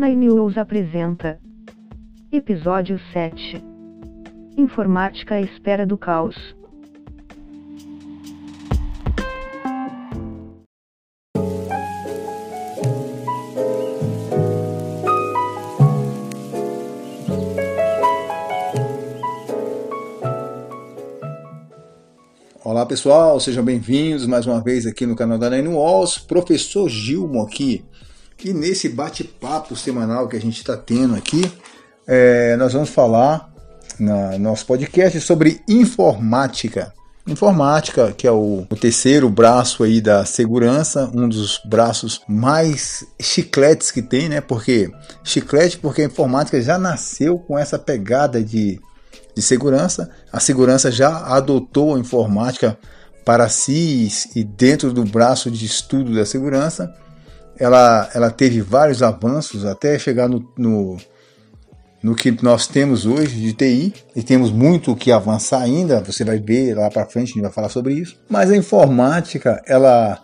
Nine News apresenta Episódio 7 Informática à espera do caos. Olá pessoal, sejam bem-vindos mais uma vez aqui no canal da Nine Walls, professor Gilmo aqui. E nesse bate-papo semanal que a gente está tendo aqui, é, nós vamos falar no nosso podcast sobre informática. Informática, que é o, o, terceiro braço aí da segurança, um dos braços mais chicletes que tem, né? Porque chiclete porque a informática já nasceu com essa pegada de de segurança. A segurança já adotou a informática para si e dentro do braço de estudo da segurança. Ela, ela teve vários avanços até chegar no, no, no que nós temos hoje de TI e temos muito que avançar ainda. Você vai ver lá para frente, a gente vai falar sobre isso. Mas a informática, ela,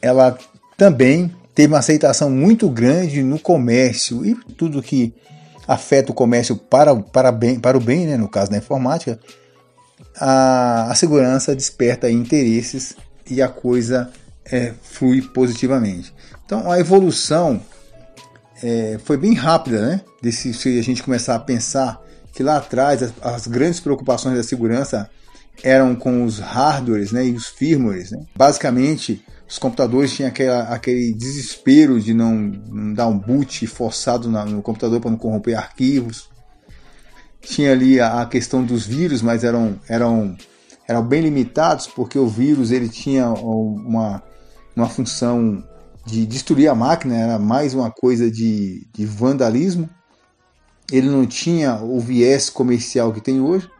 ela também teve uma aceitação muito grande no comércio e tudo que afeta o comércio para, para, bem, para o bem, né, no caso da informática, a, a segurança desperta interesses e a coisa é, flui positivamente. Então a evolução é, foi bem rápida, né? Desse, se a gente começar a pensar que lá atrás as, as grandes preocupações da segurança eram com os hardwares né, e os firmwares. Né? Basicamente, os computadores tinham aquela, aquele desespero de não, não, dar um boot forçado na, no computador para não corromper arquivos. Tinha ali a, a, questão dos vírus, mas eram, eram, eram bem limitados porque o vírus ele tinha uma, uma função de destruir a máquina, era mais uma coisa de, de vandalismo. Ele não tinha o viés comercial que tem hoje.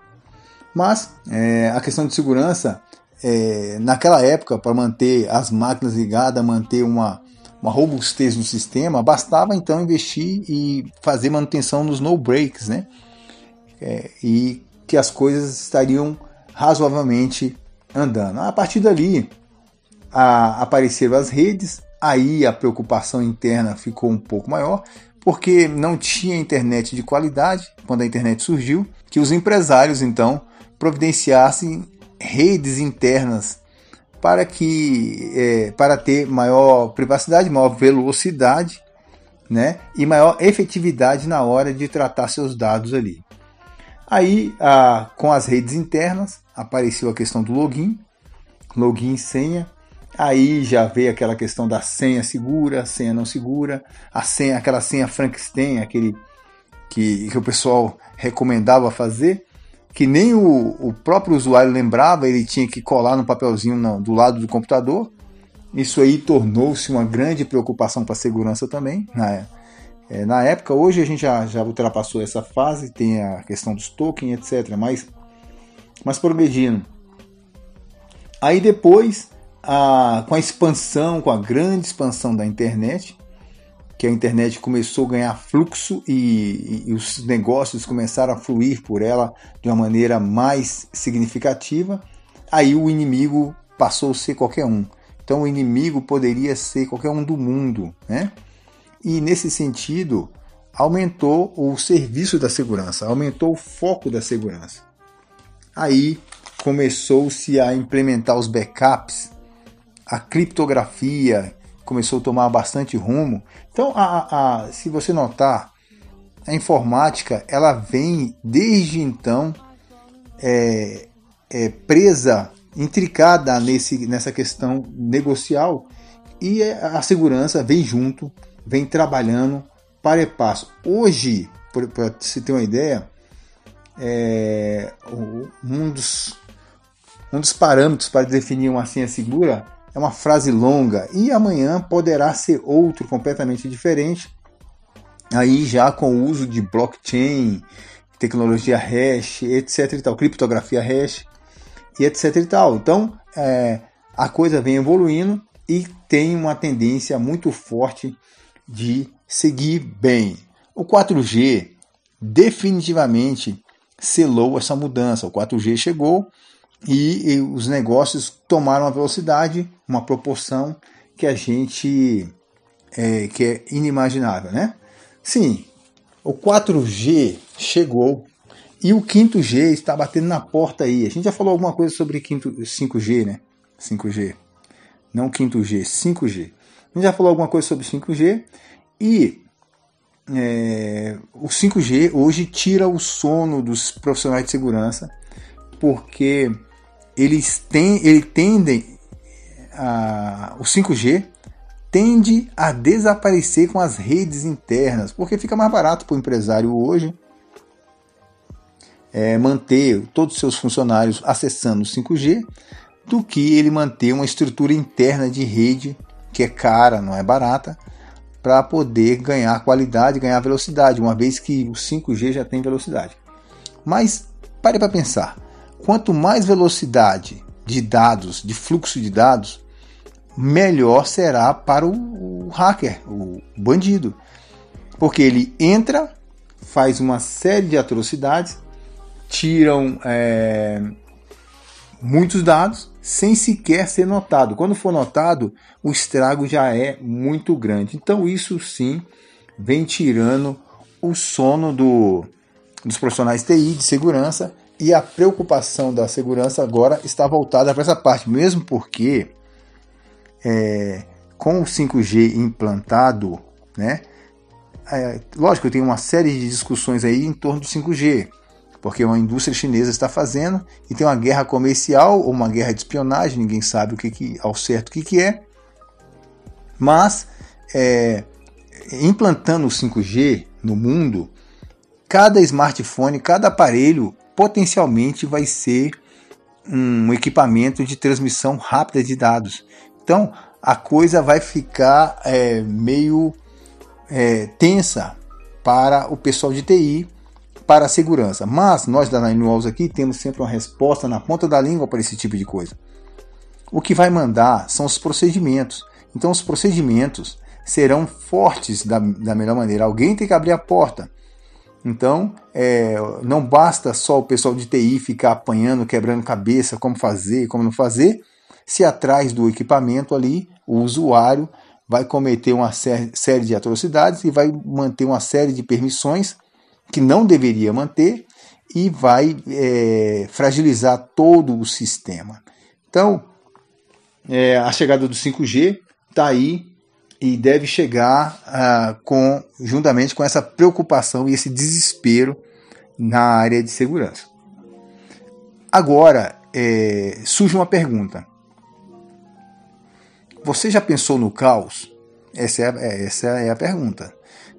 Mas é, a questão de segurança, é, naquela época, para manter as máquinas ligadas, manter uma, uma robustez no sistema, bastava então investir e fazer manutenção nos no breaks, né? É, e que as coisas estariam razoavelmente andando. A partir dali a, apareceram as redes, aí a preocupação interna ficou um pouco maior, porque não tinha internet de qualidade quando a internet surgiu, que os empresários então providenciassem redes internas para que é, para ter maior privacidade, maior velocidade, né, e maior efetividade na hora de tratar seus dados ali. Aí, a, com as redes internas, apareceu a questão do login, login e senha. Aí já veio aquela questão da senha segura, senha não segura, a senha, aquela senha Frankenstein, aquele que, que o pessoal recomendava fazer que nem o, o próprio usuário lembrava, ele tinha que colar no papelzinho no, do lado do computador. Isso aí tornou-se uma grande preocupação para a segurança também. Na, é, na época, hoje a gente já, já ultrapassou essa fase, tem a questão dos tokens, etc. Mas, mas progredindo. Aí depois, a, com a expansão, com a grande expansão da internet, que a internet começou a ganhar fluxo e, e, os negócios começaram a fluir por ela de uma maneira mais significativa, aí o inimigo passou a ser qualquer um. Então o inimigo poderia ser qualquer um do mundo, né? E nesse sentido, aumentou o serviço da segurança, aumentou o foco da segurança. Aí começou-se a implementar os backups, a criptografia, começou a tomar bastante rumo. Então, a, a, se você notar, a informática ela vem desde então é, é, presa, intricada nesse, nessa questão negocial e a segurança vem junto, vem trabalhando para e passo. Hoje, para se ter uma ideia, é, um, dos, um dos parâmetros para definir uma senha segura é uma frase longa e amanhã poderá ser outro completamente diferente. Aí já com o uso de blockchain, tecnologia hash, etc e tal, criptografia hash e etc e tal. Então é, a coisa vem evoluindo e tem uma tendência muito forte de seguir bem. O 4G definitivamente selou essa mudança. O 4G chegou e, e os negócios tomaram uma velocidade, uma proporção que a gente é, que é inimaginável, né? Sim, o 4G chegou e o 5G está batendo na porta aí. A gente já falou alguma coisa sobre 5G, né? 5G. Não 5G, 5G. A gente já falou alguma coisa sobre 5G e é, o 5G hoje tira o sono dos profissionais de segurança porque eles têm, ele tendem a, o 5G tende a desaparecer com as redes internas, porque fica mais barato para o empresário hoje é, manter todos os seus funcionários acessando o 5G do que ele manter uma estrutura interna de rede que é cara, não é barata, para poder ganhar qualidade, ganhar velocidade, uma vez que o 5G já tem velocidade. Mas pare para pensar, quanto mais velocidade de dados, de fluxo de dados, melhor será para o, hacker, o bandido. Porque ele entra, faz uma série de atrocidades, tiram é, muitos dados sem sequer ser notado. Quando for notado, o estrago já é muito grande. Então, isso sim vem tirando o sono do, dos profissionais TI de segurança e a preocupação da segurança agora está voltada para essa parte, mesmo porque é, com o 5G implantado, né? É, lógico, tenho uma série de discussões aí em torno do 5G, porque uma indústria chinesa está fazendo e tem uma guerra comercial ou uma guerra de espionagem, ninguém sabe o que, que ao certo o que, que é. Mas é, implantando o 5G no mundo, cada smartphone, cada aparelho potencialmente vai ser um equipamento de transmissão rápida de dados. Então a coisa vai ficar é, meio é, tensa para o pessoal de TI, para a segurança. Mas nós da Nine Walls aqui temos sempre uma resposta na ponta da língua para esse tipo de coisa. O que vai mandar são os procedimentos. Então os procedimentos serão fortes da, da melhor maneira. Alguém tem que abrir a porta. Então, é, não basta só o pessoal de TI ficar apanhando, quebrando cabeça, como fazer, como não fazer, se atrás do equipamento ali o usuário vai cometer uma série de atrocidades e vai manter uma série de permissões que não deveria manter e vai é, fragilizar todo o sistema. Então, é, a chegada do 5G está aí e deve chegar ah, com, juntamente com essa preocupação e esse desespero na área de segurança. Agora, é, surge uma pergunta: você já pensou no caos? Essa é a, é, essa é a pergunta.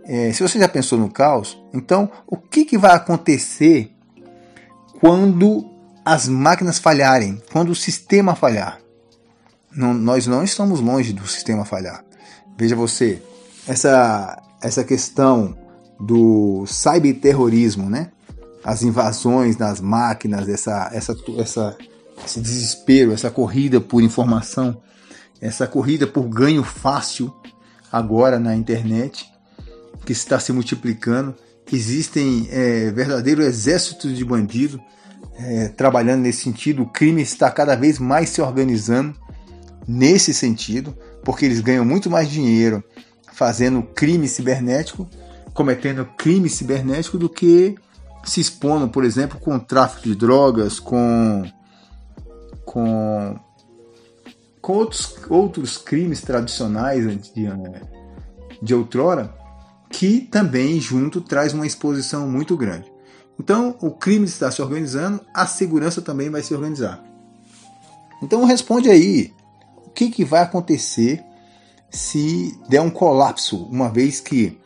É, se você já pensou no caos, então o que, que vai acontecer quando as máquinas falharem, quando o sistema falhar? Não, nós não estamos longe do sistema falhar. Veja você, essa, essa questão do cyberterrorismo, né? as invasões nas máquinas, essa, essa, essa, esse desespero, essa corrida por informação essa corrida por ganho fácil agora na internet, que está se multiplicando. Existem é, verdadeiros exércitos de bandidos é, trabalhando nesse sentido. O crime está cada vez mais se organizando nesse sentido, porque eles ganham muito mais dinheiro fazendo crime cibernético, cometendo crime cibernético, do que se expondo, por exemplo, com tráfico de drogas, com, com com outros, outros crimes tradicionais de, de outrora, que também junto traz uma exposição muito grande. Então, o crime está se organizando, a segurança também vai se organizar. Então, responde aí, que, que vai acontecer se der um colapso, uma vez que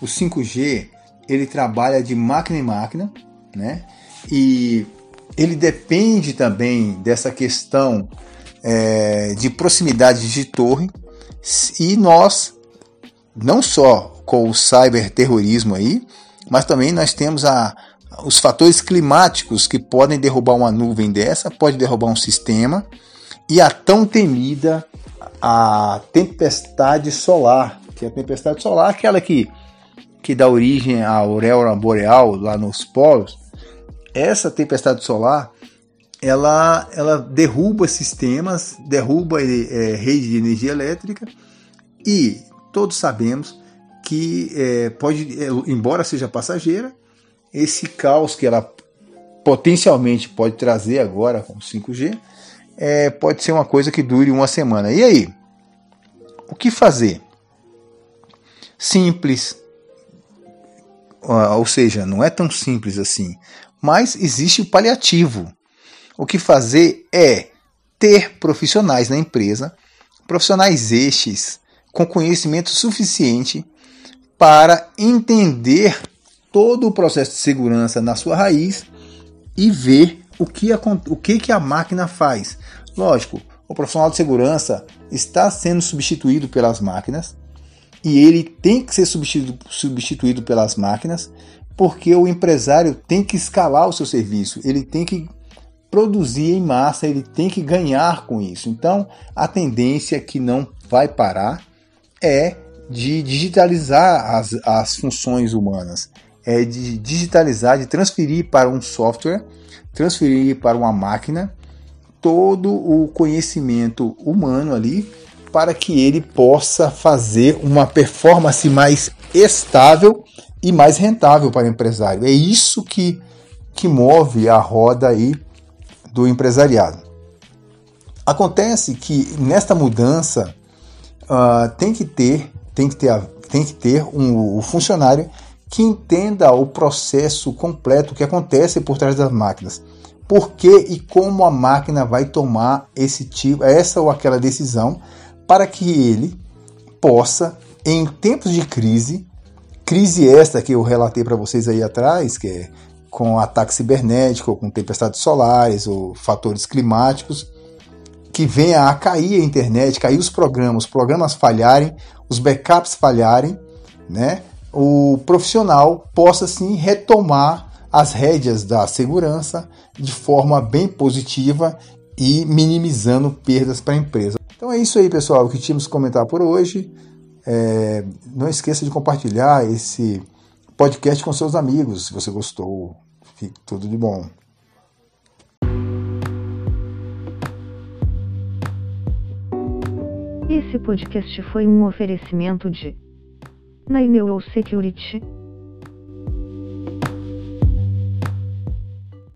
o 5G ele trabalha de máquina em máquina, né? E ele depende também dessa questão é, de proximidade de torre e nós, não só com o cyberterrorismo aí, mas também nós temos a, os fatores climáticos que podem derrubar uma nuvem dessa, pode derrubar um sistema, e a tão temida a tempestade solar, que é a tempestade solar, aquela que, que dá origem à auréola boreal lá nos polos. Essa tempestade solar ela, ela derruba sistemas, derruba é, rede de energia elétrica e todos sabemos que que é, pode, é, embora seja passageira, esse caos que ela potencialmente pode trazer agora com 5G é, pode ser uma coisa que dure uma semana. E aí? O que fazer? Simples, ou seja, não é tão simples assim, mas existe o paliativo. O que fazer é ter profissionais na empresa, profissionais estes com conhecimento suficiente para entender todo o processo de segurança na sua raiz e ver o que a, o que, que a máquina faz. Lógico, o profissional de segurança está sendo substituído pelas máquinas e ele tem que ser substituído, pelas máquinas porque o empresário tem que escalar o seu serviço, ele tem que produzir em massa, ele tem que ganhar com isso. Então, a tendência que não vai parar é de digitalizar as, as funções humanas, é de digitalizar, de transferir para um software, transferir para uma máquina todo o conhecimento humano ali para que ele possa fazer uma performance mais estável e mais rentável para o empresário. É isso que, que move a roda aí do empresariado. Acontece que nesta mudança uh, tem que ter tem que ter tem que ter um, um funcionário que entenda o processo completo que acontece por trás das máquinas. Por que e como a máquina vai tomar esse tipo, essa ou aquela decisão para que ele possa, em tempos de crise, crise esta que eu relatei para vocês aí atrás, que é com ataque cibernético, com tempestades solares ou fatores climáticos, que venha a cair a internet, cair os programas, os programas falharem, os backups falharem, né? O profissional possa sim retomar as rédeas da segurança de forma bem positiva e minimizando perdas para a empresa. Então é isso aí, pessoal, que tínhamos que comentar por hoje. É, não esqueça de compartilhar esse podcast com seus amigos, se você gostou. Fique tudo de bom. Esse podcast foi um oferecimento de Naimeu Security